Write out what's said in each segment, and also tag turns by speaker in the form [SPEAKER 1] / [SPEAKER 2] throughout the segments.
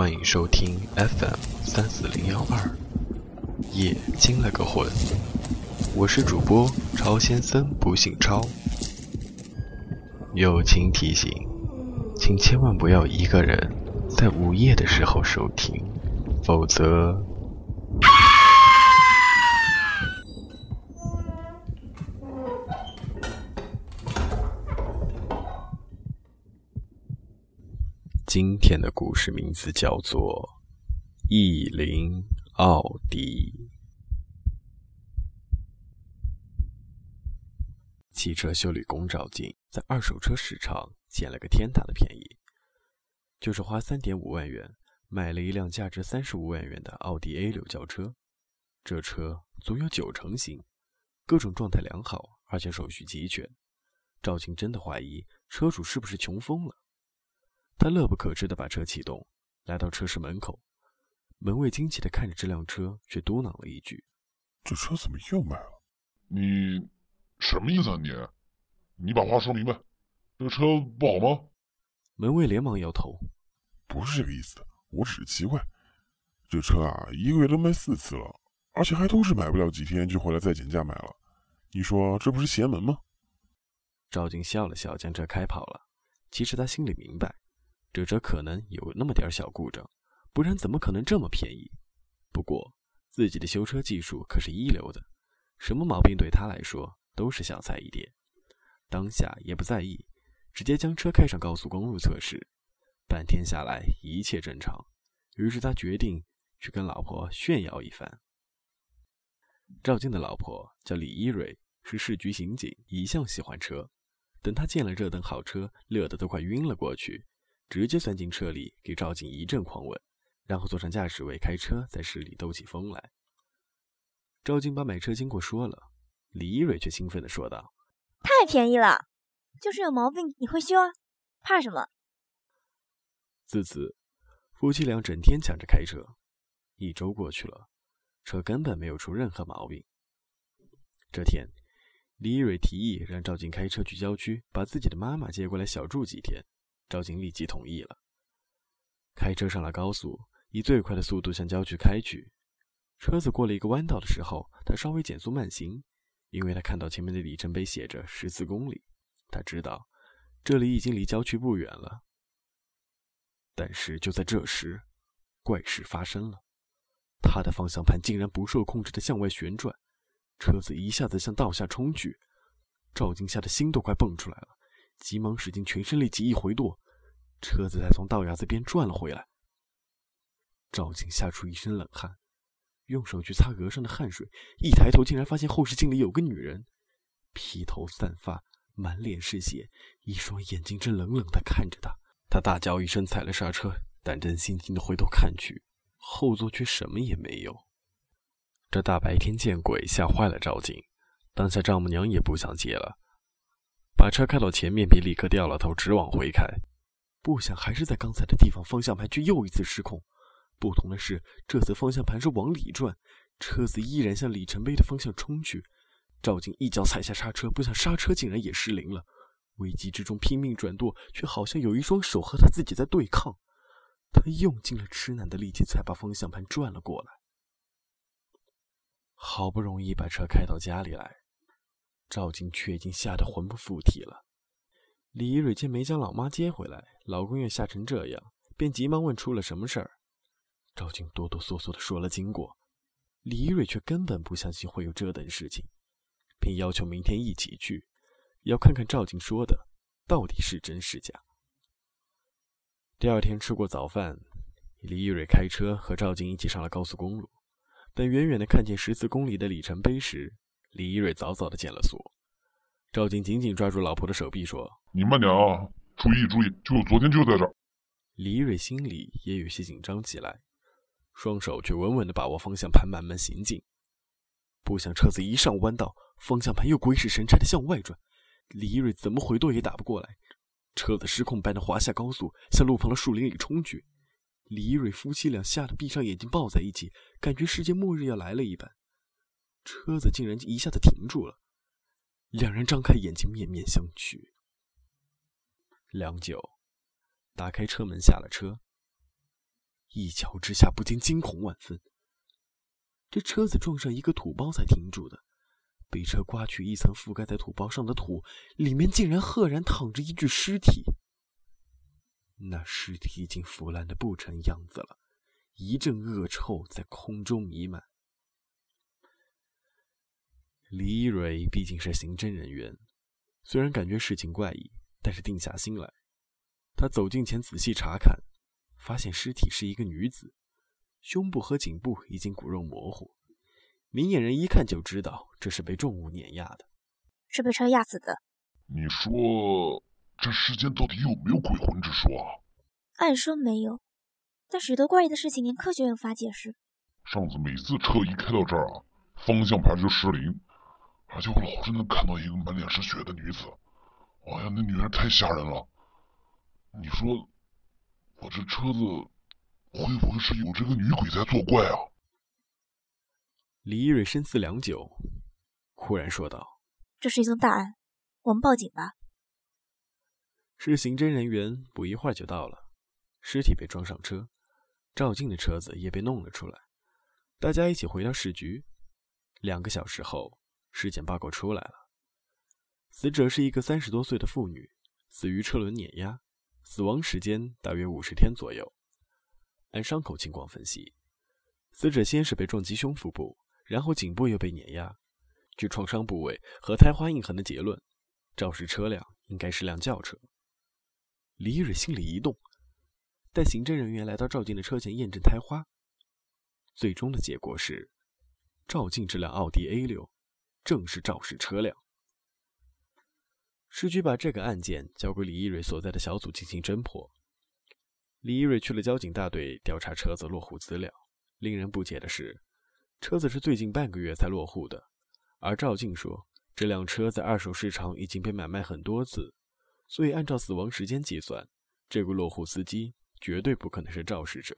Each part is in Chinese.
[SPEAKER 1] 欢迎收听 FM 三四零幺二，夜惊了个魂。我是主播超先生，不姓超。友情提醒，请千万不要一个人在午夜的时候收听，否则。今天的故事名字叫做《意林奥迪》。汽车修理工赵静在二手车市场捡了个天大的便宜，就是花三点五万元买了一辆价值三十五万元的奥迪 A 六轿车。这车足有九成新，各种状态良好，而且手续齐全。赵静真的怀疑车主是不是穷疯了。他乐不可支地把车启动，来到车室门口。门卫惊奇地看着这辆车，却嘟囔了一句：“
[SPEAKER 2] 这车怎么又卖了？
[SPEAKER 3] 你什么意思啊？你，你把话说明白。这个车不好吗？”
[SPEAKER 1] 门卫连忙摇头：“
[SPEAKER 2] 不是这个意思，我只是奇怪。这车啊，一个月都卖四次了，而且还都是买不了几天就回来再减价买了。你说这不是邪门吗？”
[SPEAKER 1] 赵静笑了笑，将车开跑了。其实他心里明白。这车可能有那么点小故障，不然怎么可能这么便宜？不过自己的修车技术可是一流的，什么毛病对他来说都是小菜一碟。当下也不在意，直接将车开上高速公路测试。半天下来一切正常，于是他决定去跟老婆炫耀一番。赵静的老婆叫李一蕊，是市局刑警，一向喜欢车。等他见了这等好车，乐得都快晕了过去。直接钻进车里，给赵静一阵狂吻，然后坐上驾驶位开车，在市里兜起风来。赵静把买车经过说了，李一蕊却兴奋地说道：“
[SPEAKER 4] 太便宜了，就是有毛病你会修啊，怕什么？”
[SPEAKER 1] 自此，夫妻俩整天抢着开车。一周过去了，车根本没有出任何毛病。这天，李一蕊提议让赵静开车去郊区，把自己的妈妈接过来小住几天。赵静立即同意了，开车上了高速，以最快的速度向郊区开去。车子过了一个弯道的时候，他稍微减速慢行，因为他看到前面的里程碑写着十四公里，他知道这里已经离郊区不远了。但是就在这时，怪事发生了，他的方向盘竟然不受控制的向外旋转，车子一下子向道下冲去，赵静吓得心都快蹦出来了。急忙使尽全身力气一回舵，车子才从道牙子边转了回来。赵静吓出一身冷汗，用手去擦额上的汗水，一抬头竟然发现后视镜里有个女人，披头散发，满脸是血，一双眼睛正冷冷地看着他。他大叫一声，踩了刹车，胆战心惊地回头看去，后座却什么也没有。这大白天见鬼，吓坏了赵静，当下丈母娘也不想接了。把车开到前面，便立刻掉了头，直往回开。不想还是在刚才的地方，方向盘却又一次失控。不同的是，这次方向盘是往里转，车子依然向里程碑的方向冲去。赵静一脚踩下刹车，不想刹车竟然也失灵了。危机之中拼命转舵，却好像有一双手和他自己在对抗。他用尽了吃奶的力气，才把方向盘转了过来。好不容易把车开到家里来。赵静却已经吓得魂不附体了。李一蕊见没将老妈接回来，老公又吓成这样，便急忙问出了什么事儿。赵静哆哆嗦嗦地说了经过，李一蕊却根本不相信会有这等事情，便要求明天一起去，要看看赵静说的到底是真是假。第二天吃过早饭，李一蕊开车和赵静一起上了高速公路。等远远地看见十四公里的里程碑时，李一蕊早早的减了速，赵静紧紧抓住老婆的手臂说：“
[SPEAKER 3] 你慢点啊，注意注意，就昨天就在这儿。”
[SPEAKER 1] 李一蕊心里也有些紧张起来，双手却稳稳的把握方向盘，慢慢行进。不想车子一上弯道，方向盘又鬼使神差的向外转，李一蕊怎么回舵也打不过来，车子失控般的滑下高速，向路旁的树林里冲去。李一蕊夫妻俩吓得闭上眼睛抱在一起，感觉世界末日要来了一般。车子竟然一下子停住了，两人张开眼睛，面面相觑。良久，打开车门，下了车。一瞧之下不禁惊恐万分。这车子撞上一个土包才停住的，被车刮去一层覆盖在土包上的土，里面竟然赫然躺着一具尸体。那尸体已经腐烂的不成样子了，一阵恶臭在空中弥漫。李一蕊毕竟是刑侦人员，虽然感觉事情怪异，但是定下心来。他走近前仔细查看，发现尸体是一个女子，胸部和颈部已经骨肉模糊，明眼人一看就知道这是被重物碾压的，
[SPEAKER 4] 是被车压死的。
[SPEAKER 3] 你说这世间到底有没有鬼魂之说啊？
[SPEAKER 4] 按说没有，但许多怪异的事情连科学也无法解释。
[SPEAKER 3] 上次每次车一开到这儿啊，方向盘就失灵，而且我老是能看到一个满脸是血的女子。哎呀，那女人太吓人了！你说，我这车子会不会是有这个女鬼在作怪啊？
[SPEAKER 1] 李一蕊深思良久，忽然说道：“
[SPEAKER 4] 这是一宗大案，我们报警吧。”
[SPEAKER 1] 是刑侦人员不一会儿就到了，尸体被装上车，赵静的车子也被弄了出来，大家一起回到市局。两个小时后，尸检报告出来了，死者是一个三十多岁的妇女，死于车轮碾压。死亡时间大约五十天左右。按伤口情况分析，死者先是被撞击胸腹部，然后颈部又被碾压。据创伤部位和胎花印痕的结论，肇事车辆应该是辆轿车。李蕊心里一动，带刑侦人员来到赵静的车前验证胎花。最终的结果是，赵静这辆奥迪 A 六正是肇事车辆。市局把这个案件交给李一蕊所在的小组进行侦破。李一蕊去了交警大队调查车子落户资料。令人不解的是，车子是最近半个月才落户的，而赵静说这辆车在二手市场已经被买卖很多次，所以按照死亡时间计算，这个落户司机绝对不可能是肇事者。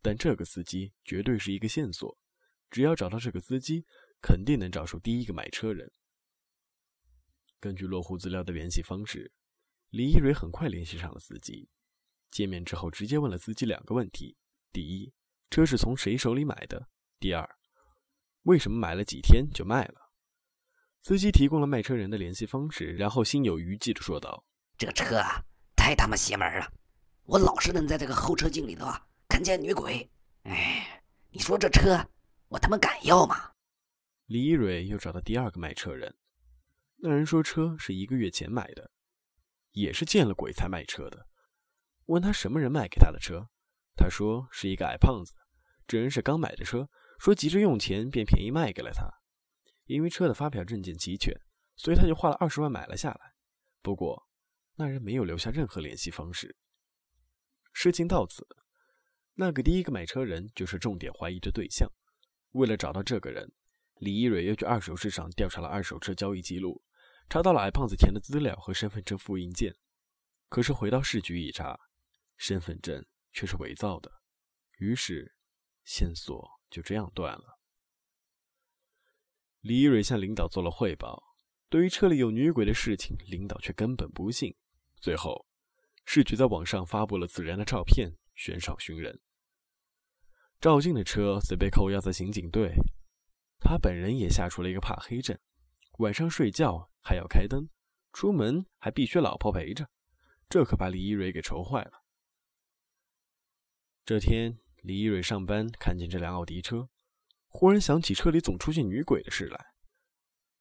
[SPEAKER 1] 但这个司机绝对是一个线索，只要找到这个司机，肯定能找出第一个买车人。根据落户资料的联系方式，李一蕊很快联系上了司机。见面之后，直接问了司机两个问题：第一，车是从谁手里买的？第二，为什么买了几天就卖了？司机提供了卖车人的联系方式，然后心有余悸地说道：“
[SPEAKER 5] 这车啊，太他妈邪门了！我老是能在这个后车镜里头啊看见女鬼。哎，你说这车我他妈敢要吗？”
[SPEAKER 1] 李一蕊又找到第二个卖车人。那人说车是一个月前买的，也是见了鬼才卖车的。问他什么人卖给他的车，他说是一个矮胖子。这人是刚买的车，说急着用钱，便便宜卖给了他。因为车的发票证件齐全，所以他就花了二十万买了下来。不过，那人没有留下任何联系方式。事情到此，那个第一个买车人就是重点怀疑的对象。为了找到这个人，李一蕊又去二手市场调查了二手车交易记录。查到了矮胖子填的资料和身份证复印件，可是回到市局一查，身份证却是伪造的，于是线索就这样断了。李一蕊向领导做了汇报，对于车里有女鬼的事情，领导却根本不信。最后，市局在网上发布了此人的照片，悬赏寻人。赵静的车则被扣押在刑警队，他本人也下出了一个怕黑症。晚上睡觉还要开灯，出门还必须老婆陪着，这可把李一蕊给愁坏了。这天，李一蕊上班看见这辆奥迪车，忽然想起车里总出现女鬼的事来。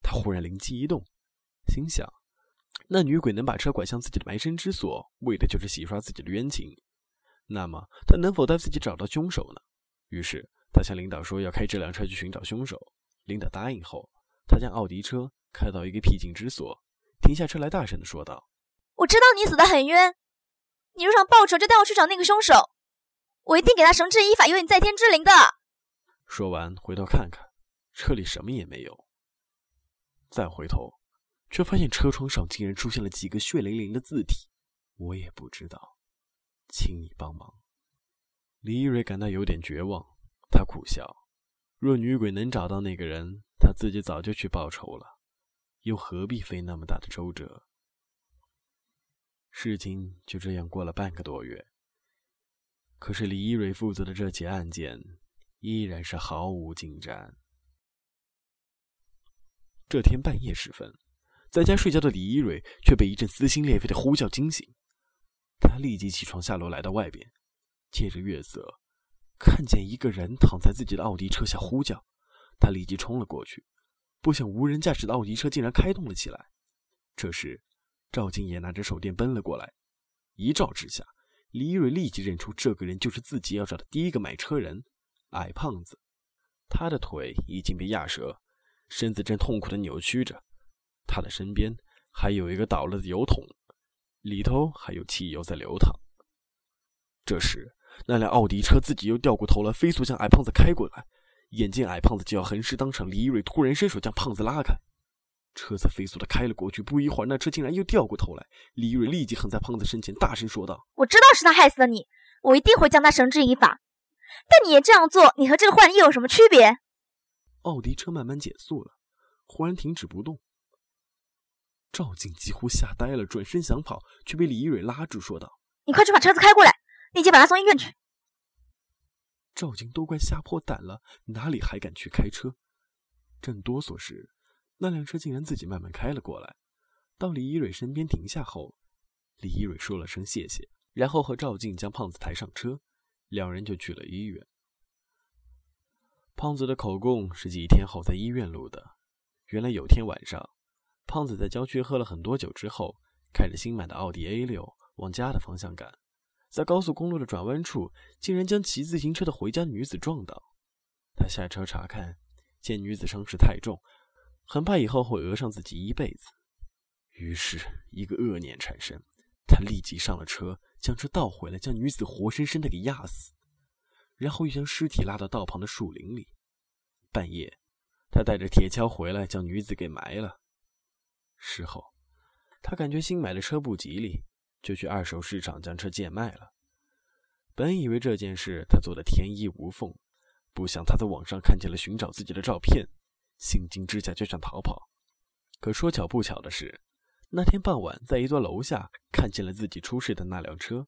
[SPEAKER 1] 他忽然灵机一动，心想：那女鬼能把车拐向自己的埋身之所，为的就是洗刷自己的冤情。那么，她能否带自己找到凶手呢？于是，他向领导说要开这辆车去寻找凶手。领导答应后。他将奥迪车开到一个僻静之所，停下车来，大声的说道：“
[SPEAKER 4] 我知道你死的很冤，你若想报仇，就带我去找那个凶手，我一定给他绳之以法，有你在天之灵的。”
[SPEAKER 1] 说完，回头看看，车里什么也没有。再回头，却发现车窗上竟然出现了几个血淋淋的字体，我也不知道，请你帮忙。李一蕊感到有点绝望，他苦笑：若女鬼能找到那个人。他自己早就去报仇了，又何必费那么大的周折？事情就这样过了半个多月。可是李一蕊负责的这起案件依然是毫无进展。这天半夜时分，在家睡觉的李一蕊却被一阵撕心裂肺的呼叫惊醒。他立即起床下楼来到外边，借着月色，看见一个人躺在自己的奥迪车下呼叫。他立即冲了过去，不想无人驾驶的奥迪车竟然开动了起来。这时，赵静也拿着手电奔了过来，一照之下，李蕊立即认出这个人就是自己要找的第一个买车人——矮胖子。他的腿已经被压折，身子正痛苦地扭曲着。他的身边还有一个倒了的油桶。里头还有汽油在流淌。这时，那辆奥迪车自己又掉过头来，飞速向矮胖子开过来。眼见矮胖子就要横尸当场，李一蕊突然伸手将胖子拉开，车子飞速的开了过去。不一会儿，那车竟然又掉过头来。李一蕊立即横在胖子身前，大声说道：“
[SPEAKER 4] 我知道是他害死了你，我一定会将他绳之以法。但你也这样做，你和这个坏人又有什么区别？”
[SPEAKER 1] 奥迪车慢慢减速了，忽然停止不动。赵静几乎吓呆了，转身想跑，却被李一蕊拉住，说道：“
[SPEAKER 4] 你快去把车子开过来，立即把他送医院去。”
[SPEAKER 1] 赵静都快吓破胆了，哪里还敢去开车？正哆嗦时，那辆车竟然自己慢慢开了过来，到李一蕊身边停下后，李一蕊说了声谢谢，然后和赵静将胖子抬上车，两人就去了医院。胖子的口供是几天后在医院录的，原来有天晚上。胖子在郊区喝了很多酒之后，开着新买的奥迪 A 六往家的方向赶，在高速公路的转弯处，竟然将骑自行车的回家女子撞倒。他下车查看，见女子伤势太重，很怕以后会讹上自己一辈子。于是，一个恶念产生，他立即上了车，将车倒回来，将女子活生生的给压死，然后又将尸体拉到道旁的树林里。半夜，他带着铁锹回来，将女子给埋了。事后，他感觉新买的车不吉利，就去二手市场将车贱卖了。本以为这件事他做的天衣无缝，不想他在网上看见了寻找自己的照片，心惊之下就想逃跑。可说巧不巧的是，那天傍晚在一座楼下看见了自己出事的那辆车，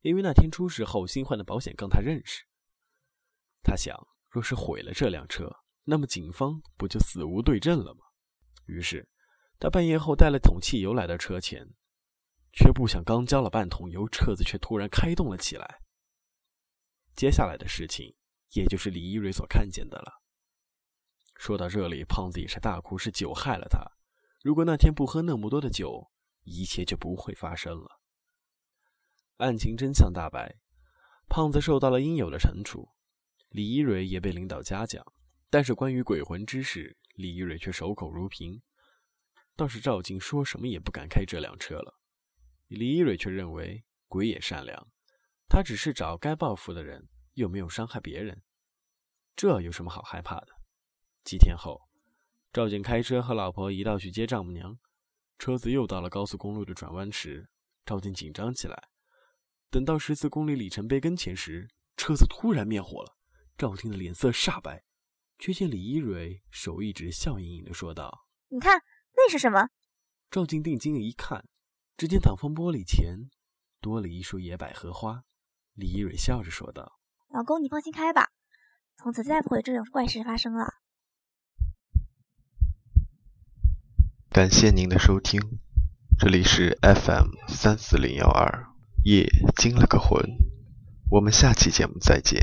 [SPEAKER 1] 因为那天出事后新换的保险杠他认识。他想，若是毁了这辆车，那么警方不就死无对证了吗？于是。他半夜后带了桶汽油来到车前，却不想刚浇了半桶油，车子却突然开动了起来。接下来的事情，也就是李一蕊所看见的了。说到这里，胖子也是大哭，是酒害了他。如果那天不喝那么多的酒，一切就不会发生了。案情真相大白，胖子受到了应有的惩处，李一蕊也被领导嘉奖。但是关于鬼魂之事，李一蕊却守口如瓶。倒是赵静说什么也不敢开这辆车了，李一蕊却认为鬼也善良，他只是找该报复的人，又没有伤害别人，这有什么好害怕的？几天后，赵静开车和老婆一道去接丈母娘，车子又到了高速公路的转弯时，赵静紧张起来。等到十四公里里程碑跟前时，车子突然灭火了，赵静的脸色煞白，却见李一蕊手一直，笑盈盈地说道：“
[SPEAKER 4] 你看。”那是什么？
[SPEAKER 1] 赵静定睛一看，只见挡风玻璃前多了一束野百合花。李一蕊笑着说道：“
[SPEAKER 4] 老公，你放心开吧，从此再不会有这种怪事发生了。”
[SPEAKER 6] 感谢您的收听，这里是 FM 三四零幺二，夜惊了个魂，我们下期节目再见。